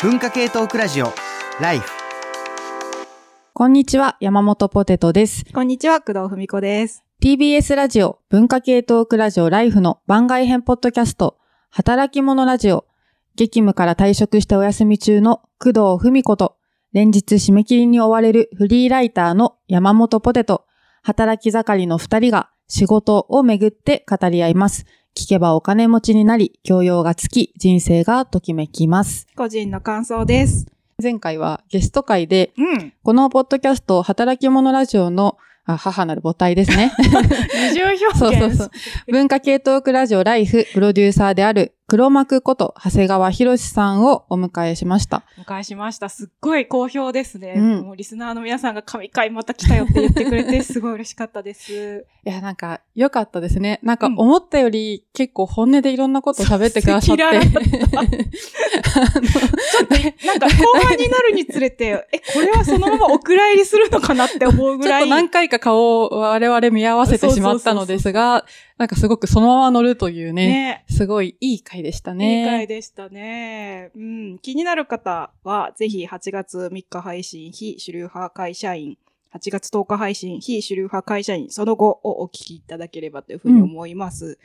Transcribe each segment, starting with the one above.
文化系トークラジオライフこんにちは、山本ポテトです。こんにちは、工藤文子です。TBS ラジオ文化系トークラジオライフの番外編ポッドキャスト、働き者ラジオ、激務から退職してお休み中の工藤文子と、連日締め切りに追われるフリーライターの山本ポテト、働き盛りの二人が仕事をめぐって語り合います。聞けばお金持ちになり、教養がつき、人生がときめきます。個人の感想です。前回はゲスト会で、うん。このポッドキャスト、働き者ラジオのあ母なる母体ですね。二重表現。そうそうそう。文化系トークラジオライフプロデューサーである黒幕こと長谷川博さんをお迎えしました。お迎えしました。すっごい好評ですね。うんもうリスナーの皆さんが神回また来たよって言ってくれて、すごい嬉しかったです。いや、なんか良かったですね。なんかうん思ったより結構本音でいろんなことを喋ってくださって。そう赤裸々 なんか後半になるにつれて、え、これはそのままお蔵入りするのかなって思うぐらい。ちょっと何回か顔を我々見合わせてしまったのですが、なんかすごくそのまま乗るというね、ね。すごいいい回でしたいいね。回でしたね。うん。気になる方は、ぜひ8月3日配信、非主流派会社員、8月10日配信、非主流派会社員、その後をお聞きいただければというふうに思います。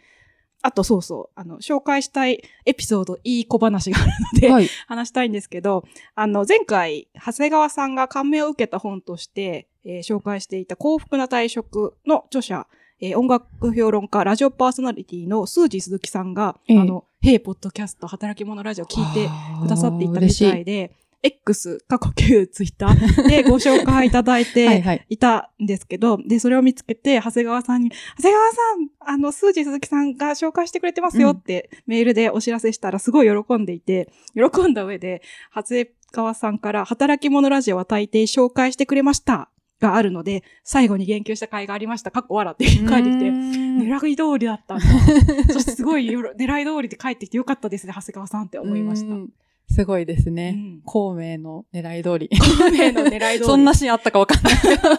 あと、そうそう、あの、紹介したいエピソード、いい小話があるので、はい。話したいんですけど、あの、前回、長谷川さんが感銘を受けた本として、えー紹介していた幸福な退職の著者、えー音楽評論家、ラジオパーソナリティのスージー鈴木さんが、ええあの、ヘイポッドキャスト、働き者ラジオ聞いてくださっていたみたいで、X、過去旧ツイッター でご紹介いただいはいてはい。いたんですけど、で、それを見つけて、長谷川さんに、長谷川さん、あの、スージー鈴木さんが紹介してくれてますよってメールでお知らせしたらすごい喜んでいて、喜んだ上で、長谷川さんから、働き者ラジオは大抵紹介してくれました。があるので、最後に言及した回がありました。かっこ笑って書いてきて、狙い通りだったんだ。そしてすごいよろ狙い通りで帰ってきてよかったですね、長谷川さんって思いました。うんすごいですね。うん孔明の狙い通り。孔明の狙い通り。そんなシーンあったかわかんないけど。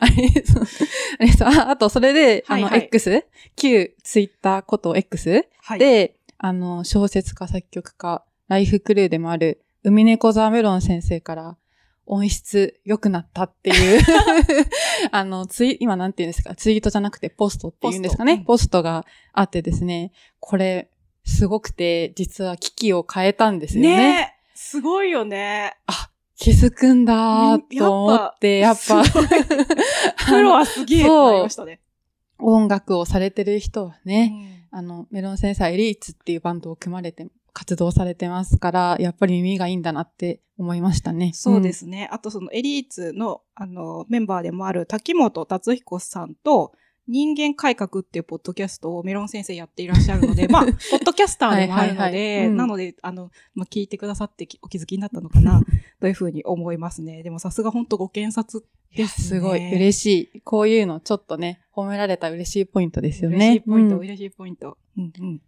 あれ、そうあれそうああと、それで、あの、はいはい X? 旧ツイッターこと X? はい、で、あの、小説家、作曲家、ライフクルーでもある、海猫ザメロン先生から、音質良くなったっていう、あの、ツイ、今なんて言うんですか、ツイートじゃなくてポストって言うんですかね？ポスト。があってですね、これ、すごくて、実は機器を変えたんですよね。ねえ。すごいよね。気づくんだーと思って、やっぱ、すごい。プロはすげえってなりましたね。音楽をされてる人はね、あの、メロンセンサーエリーツっていうバンドを組まれて、活動されてますから、やっぱり耳がいいんだなって思いましたね。そうですね。あとそのエリーツのあのメンバーでもある滝本達彦さんと人間改革っていうポッドキャストをメロン先生やっていらっしゃるので、まあ、ポッドキャスターでもあるのはいはいはいで、うんなので、あの、まあ、聞いてくださってきお気づきになったのかな、というふうに思いますね。でもさすが本当ご検察ですね。すごい嬉しい。こういうのちょっとね、褒められた嬉しいポイントですよね。嬉しいポイント、うん嬉しいポイント。うんうん。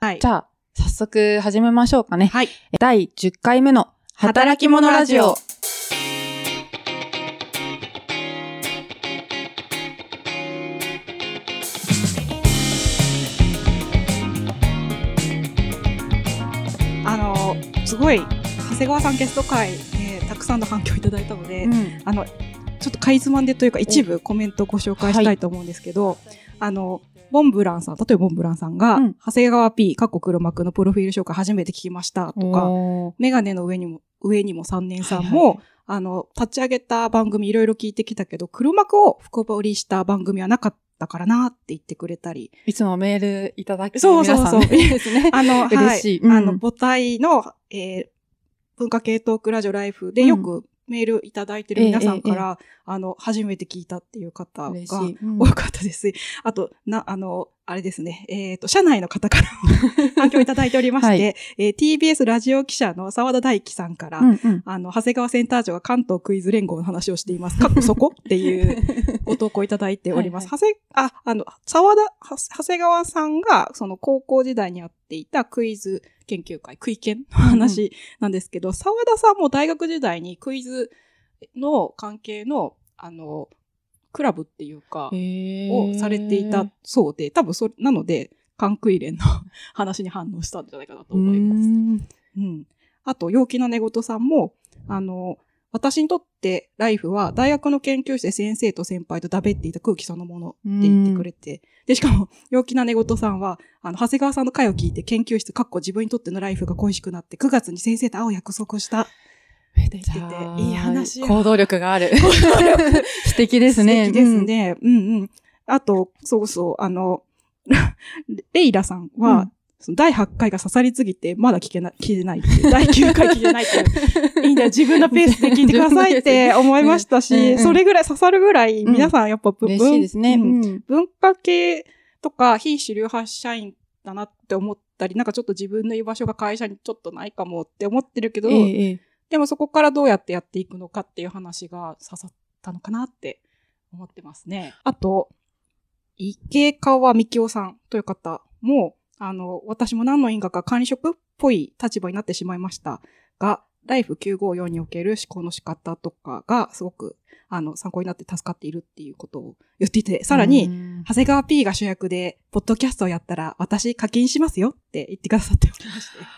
はい。じゃあ、早速始めましょうかね。はい。第10回目の働き者ラジオ。あの、すごい、長谷川さんゲスト会でたくさんの反響いただいたので、うんあの、ちょっとかいつまんでというか一部コメントをご紹介したいと思うんですけど、あの、ボンブランさん、例えばボンブランさんが、うん。長谷川 P、過去黒幕のプロフィール紹介初めて聞きましたとか、メガネの上にも、上にも3年さんも、はいはい。あの、立ち上げた番組いろいろ聞いてきたけど、黒幕を深掘りした番組はなかったからなって言ってくれたり、いつもメールいただきそうそうそう。いいですね。あの、嬉しい。うんはい。あの、母体の、えー文化系トークラジオライフでよくメールいただいてる皆さんから、あの、初めて聞いたっていう方が多かったです。あと、な、あの、あれですね、えっ、と、社内の方からも 反響いただいておりまして、はい。えー TBS ラジオ記者の沢田大樹さんから、うんうん。あの、長谷川センター長が関東クイズ連合の話をしています。かっこそこっていう ご投稿いただいております。は長谷、あ、あの、沢田、は長谷川さんが、その高校時代にやっていたクイズ研究会、クイ研の話なんですけど、沢田さんも大学時代にクイズの関係の、あの、クラブっていうか、をされていたそうで、多分それ、なので、関空連の話に反応したんじゃないかなと思います。す。うん。あと、陽気な寝言さんも、あの、私にとってライフは大学の研究室で先生と先輩とだべっていた空気そのものって言ってくれて、で、しかも、陽気な寝言さんは、あの、長谷川さんの回を聞いて研究室、かっこ自分にとってのライフが恋しくなって、9月に先生と会う約束をした。って言ってて、いい話よ 行動力がある。素敵ですね。素敵ですね。うん、うん、うんあと、そうそう、あの、レイラさんは、うんその第8回が刺さりすぎて、まだ聞けな、聞いてない。第9回聞けないっていう。いいんだよ、自分のペースで聞いてくださいって思いましたし、んそれぐらい刺さるぐらい、皆さんやっぱ。うんうん文化系とか非主流派社員だなって思ったり、なんかちょっと自分の居場所が会社にちょっとないかもって思ってるけど、えでもそこからどうやってやっていくのかっていう話が刺さったのかなって思ってますね。あと、池川幹夫さんという方も、あの、私も何の因果か管理職っぽい立場になってしまいましたが、ライフ954における思考の仕方とかがすごく、あの、参考になって助かっているっていうことを言っていて、さらに、うん長谷川 P が主役で、ポッドキャストをやったら、私課金しますよって言ってくださっておりまして。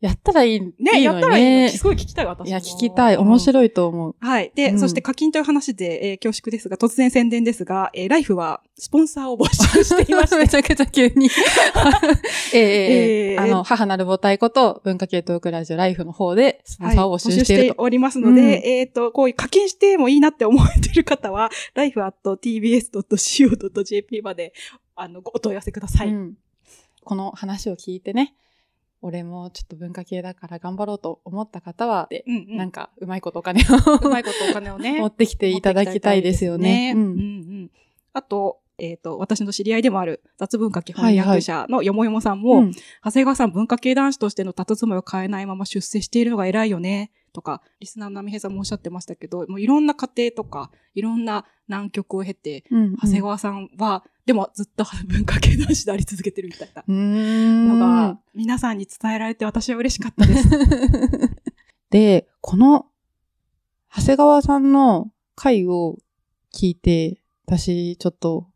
やったらいい。ね、いいのにやったらいいの。すごい聞きたい、私も。いや、聞きたい。面い。白いと思う。はい。で、うんそして課金という話で、えー恐縮ですが、突然宣伝ですが、えーライフはスポンサーを募集していまして、めちゃくちゃ急に。えええええーあの、母なる母体こと文化系トークラジオライフの方でスポンサーを募集していると。おりますので、うんえっ、と、こういう課金してもいいなって思われている方は、life.tbs.co.jp まで、あの、ごお問い合わせください。うんこの話を聞いてね、俺もちょっと文化系だから頑張ろうと思った方は、でうんうん。なんかうまいことお金を うまいことお金をね。持ってきていただきたいですよね。うんうんうん。あと、えっ、と、私の知り合いでもある雑文化基本役者のよもよもさんも、うん長谷川さん文化系男子としての佇まいを変えないまま出世しているのが偉いよね。とか、リスナーの波平さんもおっしゃってましたけど、もういろんな家庭とか、いろんな難局を経て、うん長谷川さんは、でもずっと文化系男子であり続けてるみたいなのが、皆さんに伝えられて私は嬉しかったです。で、この、長谷川さんの回を聞いて、私、ちょっと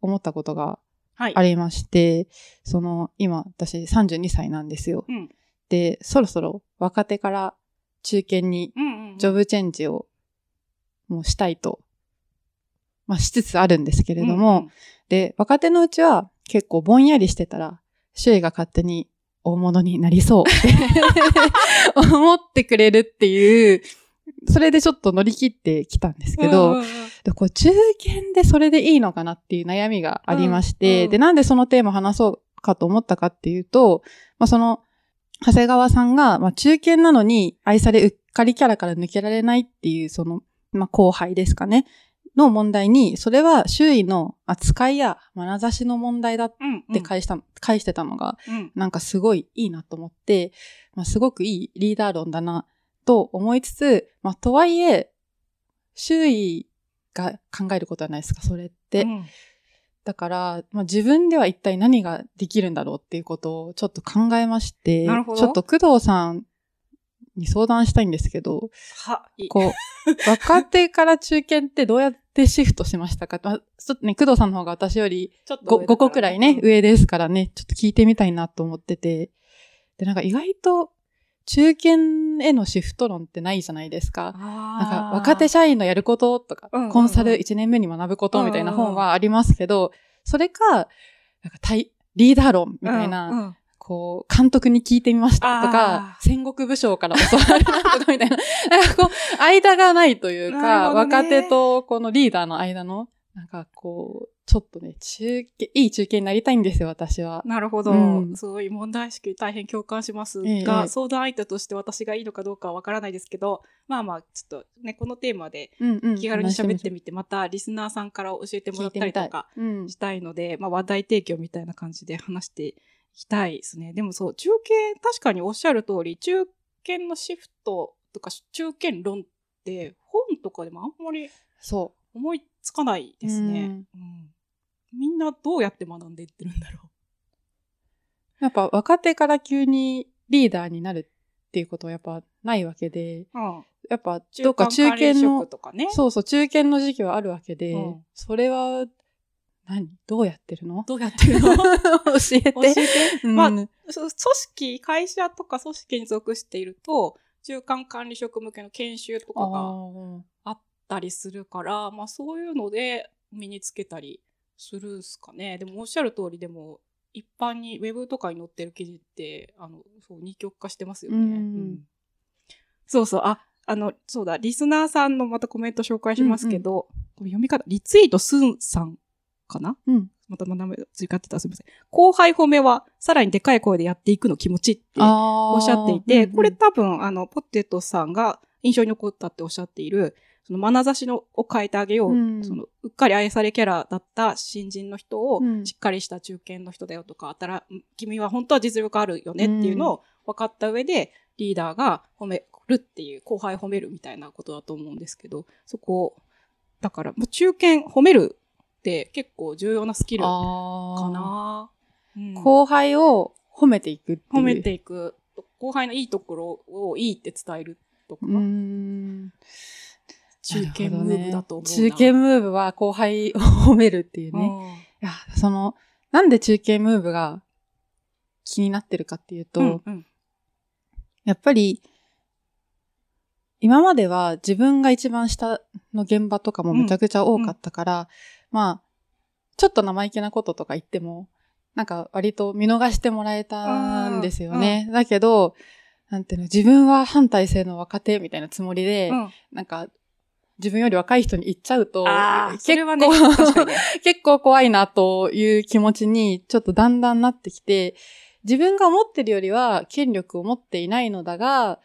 思ったことがはい。ありまして、その、今、私32歳なんですよ。うん。で、そろそろ若手から中堅にうんうん。ジョブチェンジをもうしたいと、まあしつつあるんですけれども、で、若手のうちは結構ぼんやりしてたら、周囲が勝手に大物になりそう。っ て思ってくれるっていう、それでちょっと乗り切ってきたんですけど、うんうんうん。でこう中堅でそれでいいのかなっていう悩みがありまして、うんうんで、なんでそのテーマを話そうかと思ったかっていうと、まあその、長谷川さんが、まあ中堅なのに愛されうっかりキャラから抜けられないっていう、その、まあ後輩ですかね、の問題に、それは周囲の扱いや眼差しの問題だっうんうん。て返した、返してたのが、うん。なんかすごいいいなと思って、まあ、すごくいいリーダー論だなと思いつつ、まあ、とはいえ、周囲が考えることはないですか、それって。うんだから、まあ、自分では一体何ができるんだろうっていうことをちょっと考えまして、ちょっと工藤さんに相談したいんですけど、は、いい。こう、若手から中堅ってどうやってシフトしましたか、まあ、ちょっとね、工藤さんの方が私よりちょっと 5, 個くらいね、上ですからね、ちょっと聞いてみたいなと思ってて。で、なんか意外と中堅へのシフト論ってないじゃないですか。なんか若手社員のやることとか、うんうんうん。コンサル1年目に学ぶことみたいな本はありますけど、それか、なんか対リーダー論みたいな、うんうん。こう、監督に聞いてみましたとあか、戦国武将から教わるなとかみたいな、なんかこう、間がないというなか、ね。若手とこのリーダーの間の、なんかこう、ちょっとね、中堅、いい中堅になりたいんですよ、私は。なるほど。うんそういう問題意識大変共感しますええが、ええ相談相手として私がいいのかどうかはわからないですけど、まあまあ、ちょっとね、このテーマで気軽に喋ってみみて、またリスナーさんから教えてもらったりとか。うんし。たいので、まあ話題提供みたいな感じで話していきたいですね。でもそう、中堅、確かにおっしゃる通り、中堅のシフトとか中堅論って本とかでもあんまりそ思いつかないですね。うんうんみんなどうやって学んでいってるんだろう？やっぱ若手から急にリーダーになるっていうことはやっぱないわけで、う。うん。やっぱどっか中堅の、とかね。そうそう、中堅の時期はあるわけで、うんそれは何？どうやってるの？どうやってるの？教えて。教えて。うんまあ組織、会社とか組織に属していると、中間管理職向けの研修とかがああったりするから、まあそういうので身につけたりするんすかね。でもおっしゃる通りでも、一般にウェブとかに載ってる記事って、あの、そう、二極化してますよね。うん。そうそう、あ、あの、そうだ、リスナーさんのまたコメント紹介しますけど、これ読み方、リツイートスンさんかな？うん。また名前追加ってた。らすみません。後輩褒めはさらにでかい声でやっていくの気持ちってあおっしゃっていて、うんうん。これ多分、あの、ポテトさんが印象に残ったっておっしゃっている、その眼差しのを変えてあげよう、うんその、うっかり愛されキャラだった新人の人を、うんしっかりした中堅の人だよとか、あたら、君は本当は実力あるよねっていうのを分かった上で、リーダーが褒めるっていう、後輩褒めるみたいなことだと思うんですけど、そこ、だから、もう中堅褒めるって結構重要なスキルかな。うん後輩を褒めていくっていう。褒めていく。後輩のいいところをいいって伝えるとか。中堅ムーブだと思うな。中堅ムーブは後輩を褒めるっていうね。いや、その、なんで中堅ムーブが気になってるかっていうと、うん。うんうんやっぱり、今までは自分が一番下の現場とかもめちゃくちゃ多かったから、まあ、ちょっと生意気なこととか言っても、なんか割と見逃してもらえたんですよね。だけど、なんていうの、自分は反体制の若手みたいなつもりで、うんなんか、自分より若い人に言っちゃうと、結構、ね。結構怖いなという気持ちにちょっとだんだんなってきて、自分が思ってるよりは権力を持っていないのだが、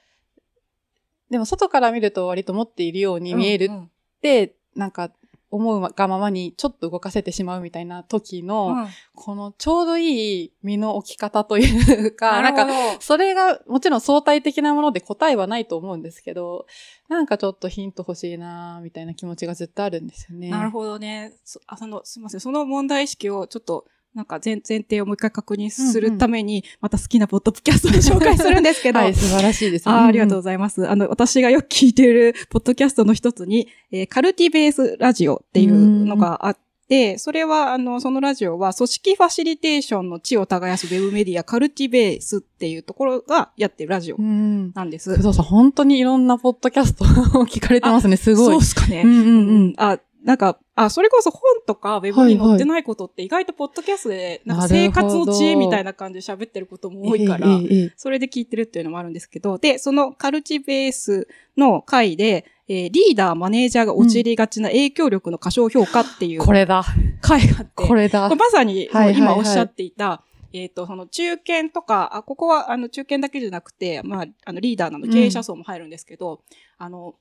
でも外から見ると割と持っているように見えるうんって、なんか思うがままにちょっと動かせてしまうみたいな時の、うんこのちょうどいい身の置き方というか、なんかか、それがもちろん相対的なもので答えはないと思うんですけど、なんかちょっとヒント欲しいなみたいな気持ちがずっとあるんですよね。なるほどね。そあその、すみません。その問題意識をちょっと、なんか前前提をもう一回確認するために、また好きなポッドキャストで紹介するんですけど、はい、素晴らしいです。あーありがとううございます。あの、私がよく聞いているポッドキャストの一つに、えーカルティベースラジオっていうのがあって、それは、あの、そのラジオは、組織ファシリテーションの地を耕すウェブメディア、カルティベースっていうところがやってるラジオん。なんです。工藤さん、本当にいろんなポッドキャストを聞かれてますね。すごい。そうですかね。うんうんううんん。あ、なんか、あ、それこそ本とかウェブに載ってないことって意外とポッドキャストで、なんか生活の知恵みたいな感じで喋ってることも多いから、それで聞いてるっていうのもあるんですけど、で、そのカルチベースの回で、えーリーダー、マネージャーが陥りがちな影響力の過小評価っていうこれだ。回があって、これだ。まさに、今おっしゃっていた、えっ、と、その中堅とか、あ、ここはあの中堅だけじゃなくて、まあ、あのリーダーなの経営者層も入るんですけど、あの、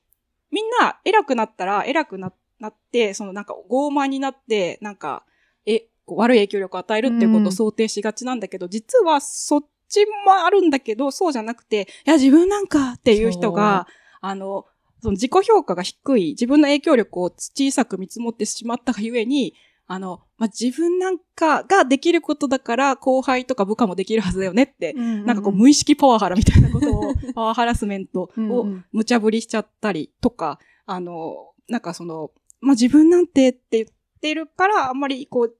みんな偉くなったら偉くななって、そのなんか傲慢になって、なんか、え、こう悪い影響力を与えるっていうことを想定しがちなんだけど、実はそっちもあるんだけど、そうじゃなくて、いや、自分なんかっていう人が、あの、その自己評価が低い、自分の影響力を小さく見積もってしまったがゆえに、あの、まあ、自分なんかができることだから、後輩とか部下もできるはずだよねって、なんかこう無意識パワハラみたいなことを、パワーハラスメントをうんうん。無茶ぶりしちゃったりとか、あの、なんかその、まあ、自分なんてって言ってるから、あんまりこう、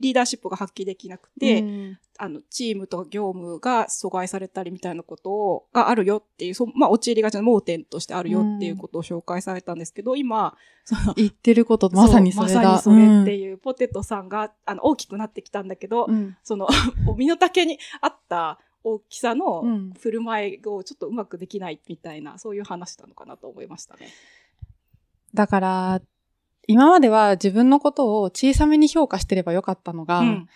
リーダーシップが発揮できなくて、うんあの、チームと業務が阻害されたりみたいなことをがあるよっていう、そまあ、陥りがちな盲点としてあるよっていうことを紹介されたんですけど、今、その、言ってること、まさにそれだ。うまさにそれっていう、ポテトさんが、あの、大きくなってきたんだけど、うんその、お身の丈に合った大きさのうん振る舞いをちょっとうまくできないみたいな、そういう話なのかなと思いましたね。だから、今までは自分のことを小さめに評価してればよかったのが、うん。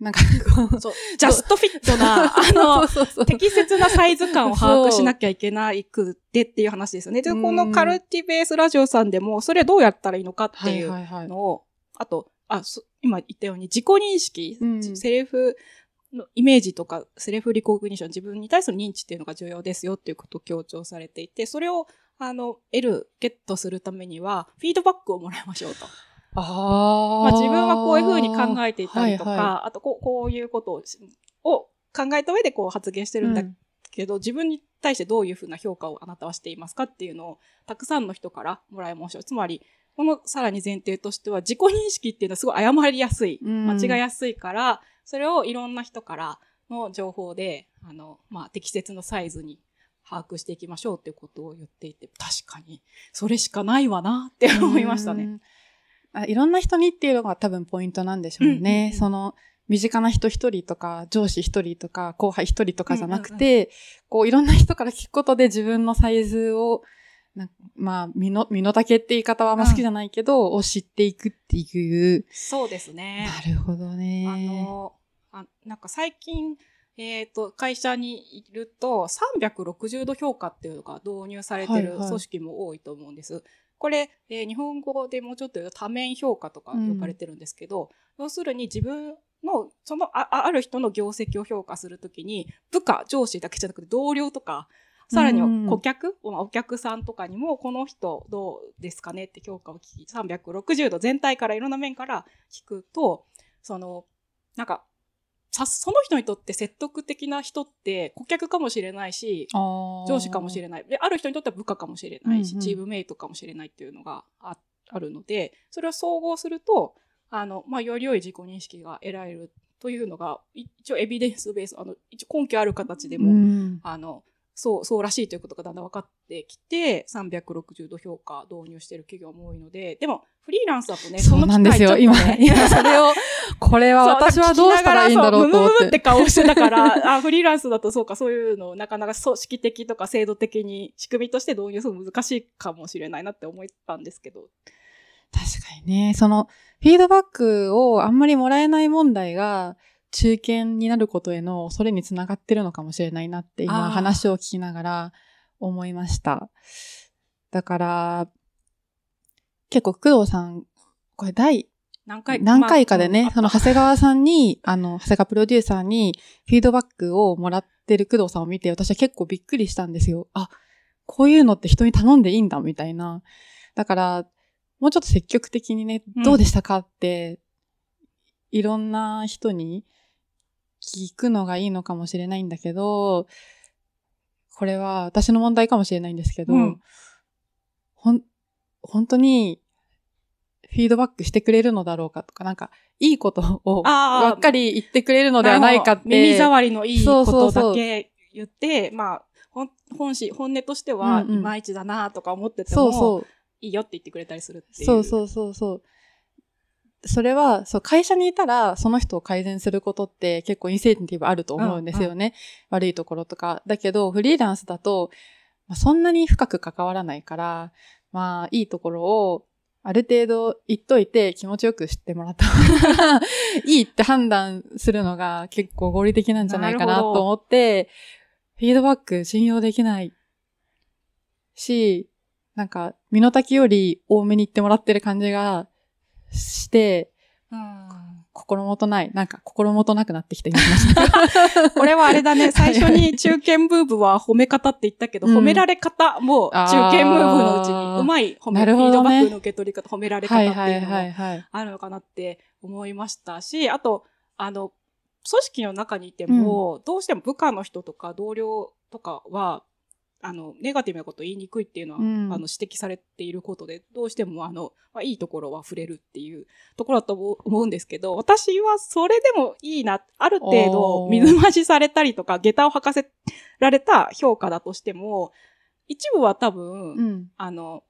なんかこう、そう、ジャストフィットな、あの、そうそうそう適切なサイズ感を把握しなきゃいけないくってっていう話ですよね。で、うんこのカルティベースラジオさんでも、それどうやったらいいのかってはいいうはいはい。のを、あと、あ、そ今言ったように自己認識、うんセルフのイメージとか、セルフリコグニション、自分に対する認知っていうのが重要ですよっていうことを強調されていて、それを、あの、得る、ゲットするためには、フィードバックをもらいましょうと。ああ。まあ、自分はこういうふうに考えていたりとか、はいはあとこうこういうことをしを考えた上でこう発言してるんだうんけど、自分に対してどういうふうな評価をあなたはしていますかっていうのをたくさんの人からもらいましょう。つまり、このさらに前提としては自己認識っていうのはすごい誤りやすい、うん間違いやすいから、それをいろんな人からの情報で、あの、まあ、適切なサイズに把握していきましょうっていうことを言っていて、確かに、それしかないわなって思いましたね。うん。あいろんな人にっていうのが多分ポイントなんでしょうね。うんうんうんその、身近な人一人とか、上司一人とか、後輩一人とかじゃなくて、こう、いろんな人から聞くことで自分のサイズを、なまあ、身の、身の丈って言い方はあんま好きじゃないけど、を知っていくっていう。そうですね。なるほどね。あの、あなんか最近、えっ、と、会社にいると、360度評価っていうのが導入されてるはいはい組織も多いと思うんです。これ、えー日本語でもうちょっと言うと多面評価とか呼ばれてるんですけど、要するに自分の、そのあ、あある人の業績を評価するときに、部下、上司だけじゃなくて同僚とか、さらにうん顧客、まあお客さんとかにも、この人どうですかねって評価を聞き、360度全体からいろんな面から聞くと、その、なんか、さ、その人にとって説得的な人って顧客かもしれないし、上上司かもしれない。で、ある人にとっては部下かもしれないし、うんうん。チームメイトかもしれないっていうのがああるので、それを総合すると、あの、まあ、より良い自己認識が得られるというのが、い一応エビデンスベース、あの、一応根拠ある形でも、うん。あの、そう、そうらしいということがだんだん分かってきて、360度評価導入している企業も多いので、でも、フリーランスだとね、そうなんですよ。ね今 それを、これは私はどうしたらいいんだろうと思っそうムムムってて。顔してたから、あ、フリーランスだとそうか、そういうのをなかなか組織的とか制度的に仕組みとして導入するの難しいかもしれないなって思ったんですけど。確かにね、その、フィードバックをあんまりもらえない問題が、中堅になることへの恐れにつながってるのかもしれないなってあ今ー話を聞きながら思いました。だから、結構工藤さん、これ第何回何回かでね、まあその長谷川さんに、あの、長谷川プロデューサーにフィードバックをもらってる工藤さんを見て、私は結構びっくりしたんですよ。あ、こういうのって人に頼んでいいんだ、みたいな。だから、もうちょっと積極的にね、うんどうでしたかって、いろんな人に聞くのがいいのかもしれないんだけど、これは私の問題かもしれないんですけど、うんほん、本当に、フィードバックしてくれるのだろうかとか、なんか、いいことをばっかり言ってくれるのではないかって。耳障りのいいことそうそうそうだけ言って、まあ、本本心、本音としては、うんうんいまいちだなとか思ってても、そうそう。いいよって言ってくれたりするっていう。そうそうそうそう。それは、そう、会社にいたら、その人を改善することって結構インセンティブあると思うんですよね。悪いところとか。だけど、フリーランスだと、まあ、そんなに深く関わらないから、まあ、いいところを、ある程度言っといて気持ちよく知ってもらった方が いいって判断するのが結構合理的なんじゃないかなと思って、フィードバック信用できないし、なんか、身の丈より多めに言ってもらってる感じがして、うん。心もとない、なんか心もとなくなってきてみました。これはあれだね、最初に中堅ムーブは褒め方って言ったけど、うん。褒められ方も中堅ムーブのうちにうまい褒め、フィードバックの受け取り方、褒められ方はいっていうのもはいはいはい。あるのかなって思いましたし、あと、あの、組織の中にいても、どうしても部下の人とか同僚とかは、あの、ネガティブなことを言いにくいっていうのは、うん。あの、指摘されていることで、どうしても、あの、まあ、いいところは触れるっていうところだと思うんですけど、私はそれでもいいな、ある程度水増しされたりとか、下駄を履かせられた評価だとしても、一部は多分、うん。あの、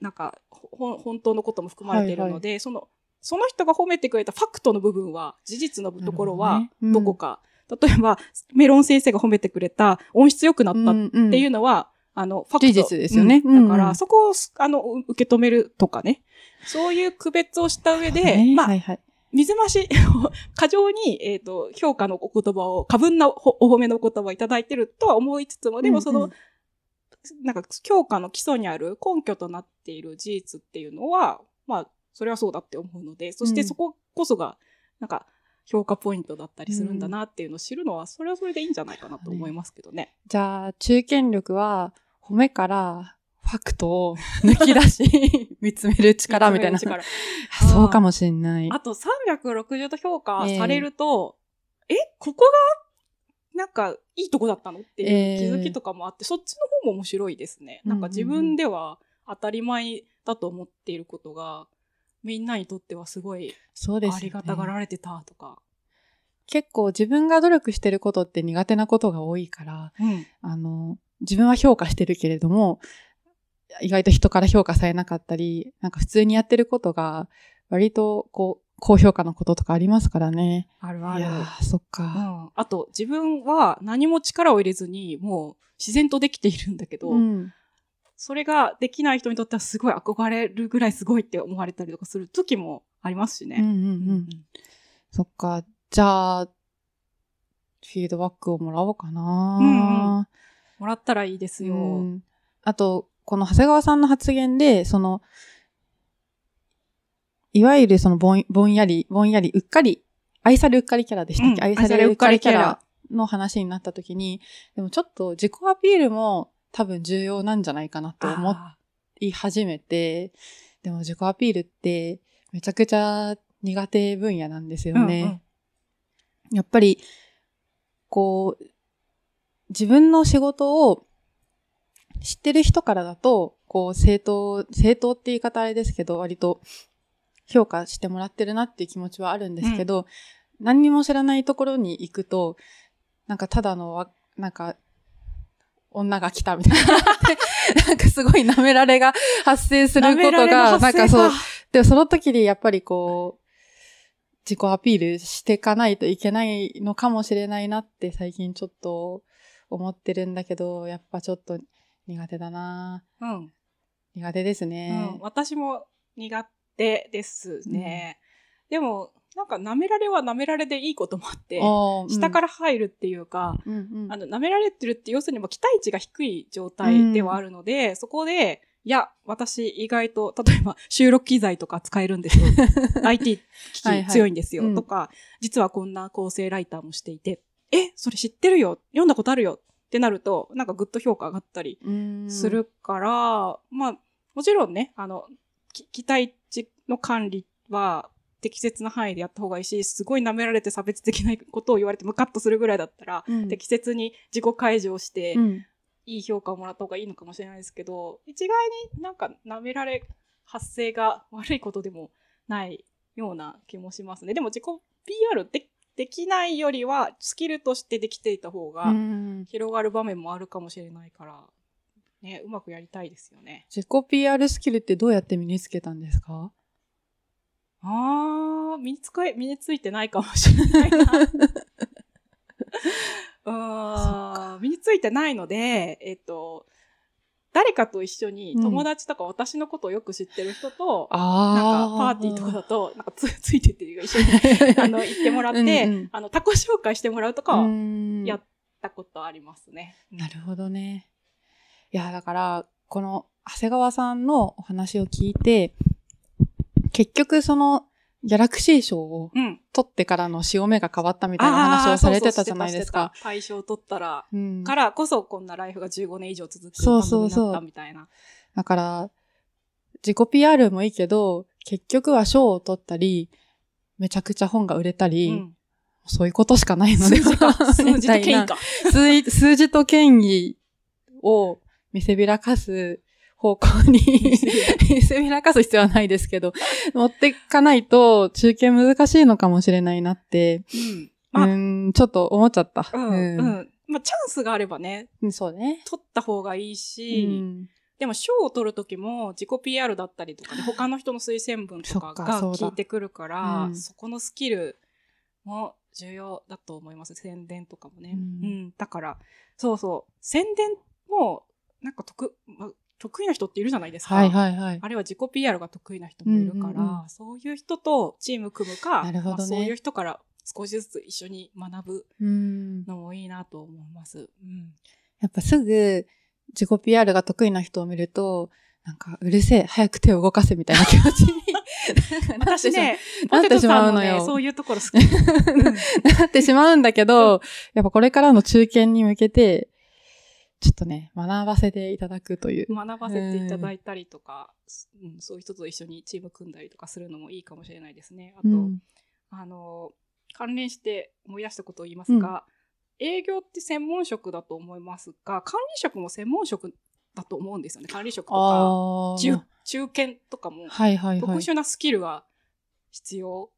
なんか、ほ本当のことも含まれているので、その、その人が褒めてくれたファクトの部分は、事実のところはなるほどね。うん。どこか、例えば、メロン先生が褒めてくれた音質良くなったっていうのは、あの、ファクト。事実ですよね。うん。だから、うんうん。そこを、あの、受け止めるとかね。そういう区別をした上で、ね。まあ、はいはい。水増し、過剰に、えっ、と、評価のお言葉を、過分なおお褒めのお言葉をいただいてるとは思いつつも、でもその、うん。うんなんか、評価の基礎にある根拠となっている事実っていうのは、まあ、それはそうだって思うので、そしてうん。そここそが、なんか、評価ポイントだったりするんだなっていうのを知るのは、それはそれでいいんじゃないかなと思いますけどね。じゃあ、中堅力は、褒めから、ファクトを抜き出し、見つめる力みたいな。そうかもしんない。あと360度評価されると、えここが、なんか、いいとこだったのっていう気づきとかもあって、そっちの方も面白いですね。なんか自分では当たり前だと思っていることが、みんなにとってはすごい。ありがたがられてたとか。結構自分が努力してることって苦手なことが多いから、うん。あの、自分は評価してるけれども、意外と人から評価されなかったり、なんか普通にやってることが、割とこう、高評価のこととかありますからね。あるある。いやー、そっうか。ん。あと、自分は何も力を入れずに、もう自然とできているんだけど、うん。それができない人にとってはすごい憧れるぐらいすごいって思われたりとかする時もありますしね。うんうんうん。そっか。じゃあ、フィードバックをもらおうかな。うんうもらったらいいですよ。うんあと、この長谷川さんの発言で、その、いわゆるそのぼんぼんやり、ぼんやり、うっかり、愛されうっかりキャラでしたっけ、うん愛されうっかりキャラの話になった時に、でもちょっと自己アピールも多分重要なんじゃないかなと思あい始めて、でも自己アピールってめちゃくちゃ苦手分野なんですよね。うんうん。やっぱり、こう、自分の仕事を知ってる人からだと、こう、正当、正当って言い方あれですけど、割と評価してもらってるなっていう気持ちはあるんですけど、何にも知らないところに行くと、なんかただのわ、なんか、女が来たみたいな。なんかすごい舐められが発生することが、なんかそうか、でもその時にやっぱりこう、自己アピールしていかないといけないのかもしれないなって最近ちょっと思ってるんだけど、やっぱちょっと苦手だなうん。苦手ですうねん。。私も苦手ですね。でも、なんか舐められは舐められでいいこともあって、下からら入るっていうか、うんうん。あの、舐められてるって要するに期待値が低い状態ではあるので、そこで、いや、私意外と、例えば収録機材とか使えるんですよ。IT 機はいはい器強いんですよ。うん。とか、実はこんな構成ライターもしていて、え、それ知ってるよ。読んだことあるよ。ってなると、なんかぐっと評価上がったりうん。するから、まあ、もちろんね、あの、き期待値の管理は適切な範囲でやった方がいいし、すごい舐められて差別的なことを言われてムカッとするぐらいだったら、うん適切に自己解除をして、うんいい評価をもらった方がいいのかもしれないですけど、一概になんか舐められ発生が悪いことでもないような気もしますね。でも自己 PR でできないよりはスキルとしてできていた方うがん広がる場面もあるかもしれないから、ね、うまくやりたいですよね。自己 PR スキルってどうやって身につけたんですか？あー、身につかえ、身についてないかもしれないな。あー身についてないので、えっと、誰かと一緒にうん友達とか私のことをよく知ってる人と、あなんかパーティーとかだと、なんかつついてっていうか一緒に あの行ってもらって、うんうんあの、タコ紹介してもらうとかやったことありますね。なるほどね。いや、だから、この長谷川さんのお話を聞いて、結局そのギャラクシー賞をうん。取ってからの潮目が変わったみたいな話をされてたじゃないですか。そうそう大賞取ったら、うんからこそこんなライフが15年以上続くそうそうそうみたいな。だから、自己 PR もいいけど、結局は賞を取ったり、めちゃくちゃ本が売れたり、うんそういうことしかないので数字か。数字と権威か。数字と権威を見せびらかす方向に見せびらかす必要はないですけど、持っていかないと中継難しいのかもしれないなって、うん。うまあ、ちょっと思っちゃった。うん、うん。まあ、チャンスがあればね、うんそうね。取った方がいいうし、ん、でも賞を取るときも自己 PR だったりとかで、他の人の推薦文とかが聞いてくるから、うんそこのスキルも重要だと思います。宣伝とかもね。ううんん。だから、そうそう。宣伝も、なんか得、まあ、得意な人っているじゃないですか。はいはいはい。あるいは自己 PR が得意な人もいるから、うんうんうんそういう人とチーム組むか、なるほどねまあそういう人から少しずつ一緒に学ぶうん。のもいいなと思います。うん。やっぱすぐ自己 PR が得意な人を見ると、なんかうるせえ、早く手を動かせみたいな気持ちになってしまう私ね、なってしまうのよ。そういうところ好き。う んなってしまうんだけど、やっぱこれからの中堅に向けて、ちょっとね、学ばせていただくという。学ばせていただいたりとか、うん、そういう人と一緒にチーム組んだりとかするのもいいかもしれないですね。あと、うんあの、関連して思い出したことを言いますが、営業って専門職だと思いますが、管理職も専門職だと思うんですよね。管理職とか、あ中あ。中堅とかも、はいはいはい。特殊なスキルが必要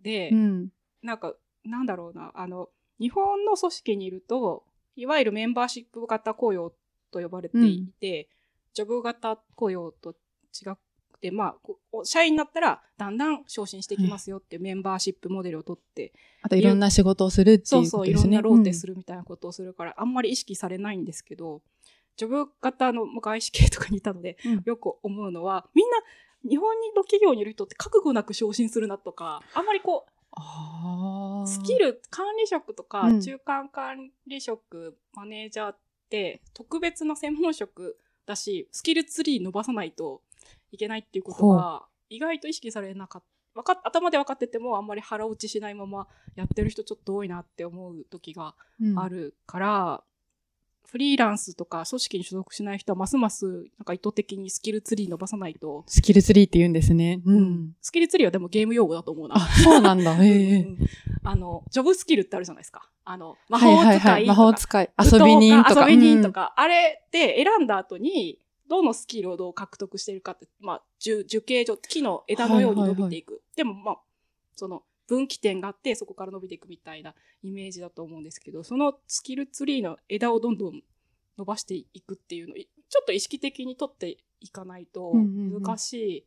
で、うん。なんか、なんだろうな、あの、日本の組織にいると、いわゆるメンバーシップ型雇用と呼ばれていて、ジョブ型雇用と違って、まあ社員になったらだんだん昇進していきますよっていうメンバーシップモデルを取って、あといろんな仕事をするってそそう、いいううことですね。ろんなローテする。るみたいなことをするから、あんまり意識されないんですけど、ジョブ型の外資系とかにいたので、うんよく思うのは、みんな日本の企業にいる人って覚悟なく昇進するなとか、あんまりこう、スキル、管理職とか、うん。中間管理職、マネージャーって、特別な専門職だし、スキルツリー伸ばさないといけないっていうことが、意外と意識されなかった。わかっ頭で分かっててもあんまり腹落ちしないままやってる人ちょっと多いなって思う時がうん。あるから、フリーランスとか組織に所属しない人はますますなんか意図的にスキルツリー伸ばさないと、スキルツリーって言うんですね。うん。スキルツリーはでもゲーム用語だと思うな。あ、そうなんだ。へうえ。んあの、ジョブスキルってあるじゃないですか。あの、魔はい法使いとか、はいはい。魔法使い。遊び人とか。遊び人とうんか、あれで選んだ後に、どのスキルをどう獲得しているかって、まあ、樹樹形上、木の枝のように伸びていく。でも、まあ、その、分岐点があって、そこから伸びていくみたいなイメージだと思うんですけど、そのスキルツリーの枝をどんどん伸ばしていくっていうのを、いちょっと意識的に取っていかないとうんうんうん難しい。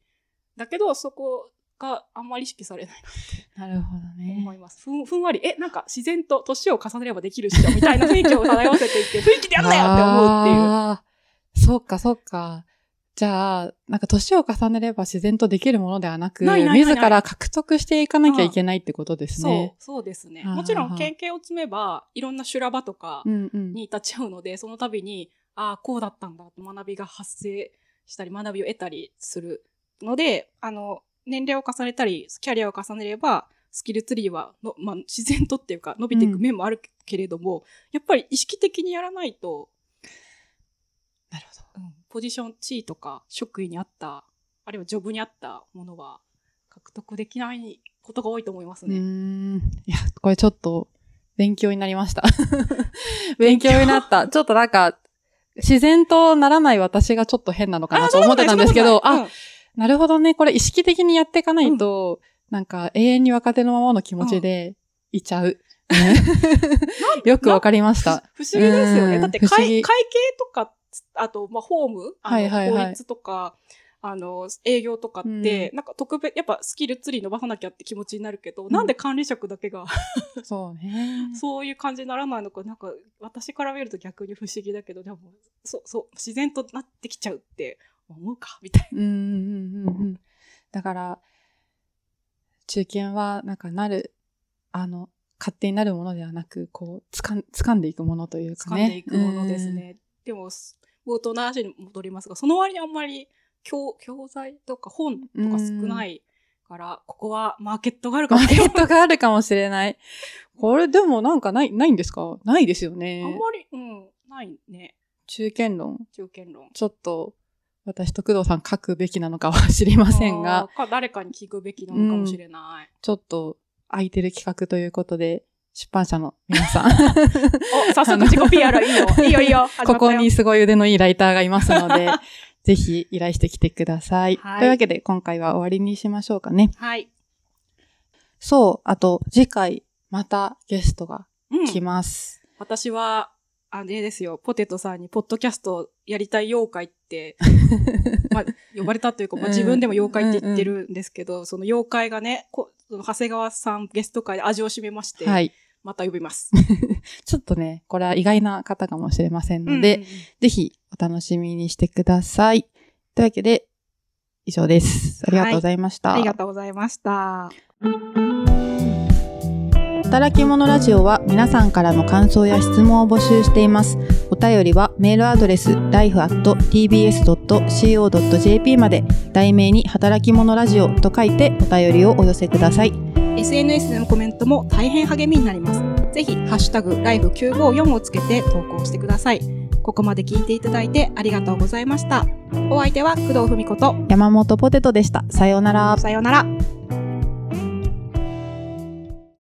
だけど、そこがあんまり意識されないなるほどね。思います。ふんふんわり、え、なんか自然と年を重ねればできるっしょ、みたいな雰囲気を漂わせていって、雰囲気でやんなよって思うっていう。そうか、そうか。じゃあ、なんか年を重ねれば自然とできるものではなく、ないないないない自ら獲得していかなきゃいけないってことですそうね。、そうですね。もちろん経験を積めば、いろんな修羅場とかうんうん。に立ち会うので、その度に、ああ、こうだったんだと学びが発生したり、学びを得たりするので、あの、年齢を重ねたり、キャリアを重ねれば、スキルツリーはの、まあ、自然とっていうか、伸びていく面もあるけれども、やっぱり意識的にやらないと、なるほど。うんポジション地位とか職位にあった、あるいはジョブにあったものは獲得できないことが多いと思いますね。ん。いや、これちょっと勉強になりました。勉強になった。ちょっとなんか、自然とならない私がちょっと変なのかなと思ってたんですけど、あ、なるほどね。これ意識的にやっていかないと、なんか永遠に若手のままの気持ちでいちゃう。よくわかりました。不思議ですよね。うんだって会会計とか、あと、まあ、ホーム、はいはいはい法律とか、あの、営業とかって、なんか特別、やっぱスキルツリー伸ばさなきゃって気持ちになるけど、んなんで管理職だけが そうね。そういう感じにならないのか、なんか私から見ると逆に不思議だけど、でも、そう、そう、自然となってきちゃうって思うか、みたいうんうんうんうん。だから、中堅は、なんかなる、あの、勝手になるものではなく、こう、つかん、掴んでいくものというな。かね。掴んでいくものですね。でも、冒頭の話に戻りますが、その割にあんまり教、教材とか本とか少ないから、ここはマーケットがあるうん。マーケかもしれないットがあるかもしれない。これでもなんかない、ないんですか？ないですよね。あんまり、うん、ないね。中堅論。中堅論。ちょっと、私と工藤さん書くべきなのかは知りませんがか誰かに聞くべきなのかもしれない。ちょっと空いてる企画ということで、出版社の皆さん。お、早速自己 PR いいよ。いいよ いいよ。ここにすごい腕のいいライターがいますので、ぜひ依頼してきてください。はいというわけで今回は終わりにしましょうかね。はい。そう、あと次回またゲストがうん来ます。私は、あれですよ、ポテトさんに、ポッドキャストやりたい妖怪って、まあ、呼ばれたというか、まあ、うん自分でも妖怪って言ってるんですけど、その妖怪がね、こその長谷川さんゲスト会で味を占めまして、はい。また呼びます。ちょっとね、これは意外な方かもしれませんので、うんうんうんぜひお楽しみにしてください。というわけで、以上です。ありがとうございました。ありがとうございました。働き者ラジオは皆さんからの感想や質問を募集しています。お便りはメールアドレス life.tbs.co.jp まで題名に働き者ラジオと書いてお便りをお寄せください。SNS でのコメントも大変励みになります。ぜひ、ハッシュタグ、ライフ954をつけて投稿してください。ここまで聞いていただいてありがとうございました。お相手は工藤文子と、山本ポテトでした。さようなら。さようなら。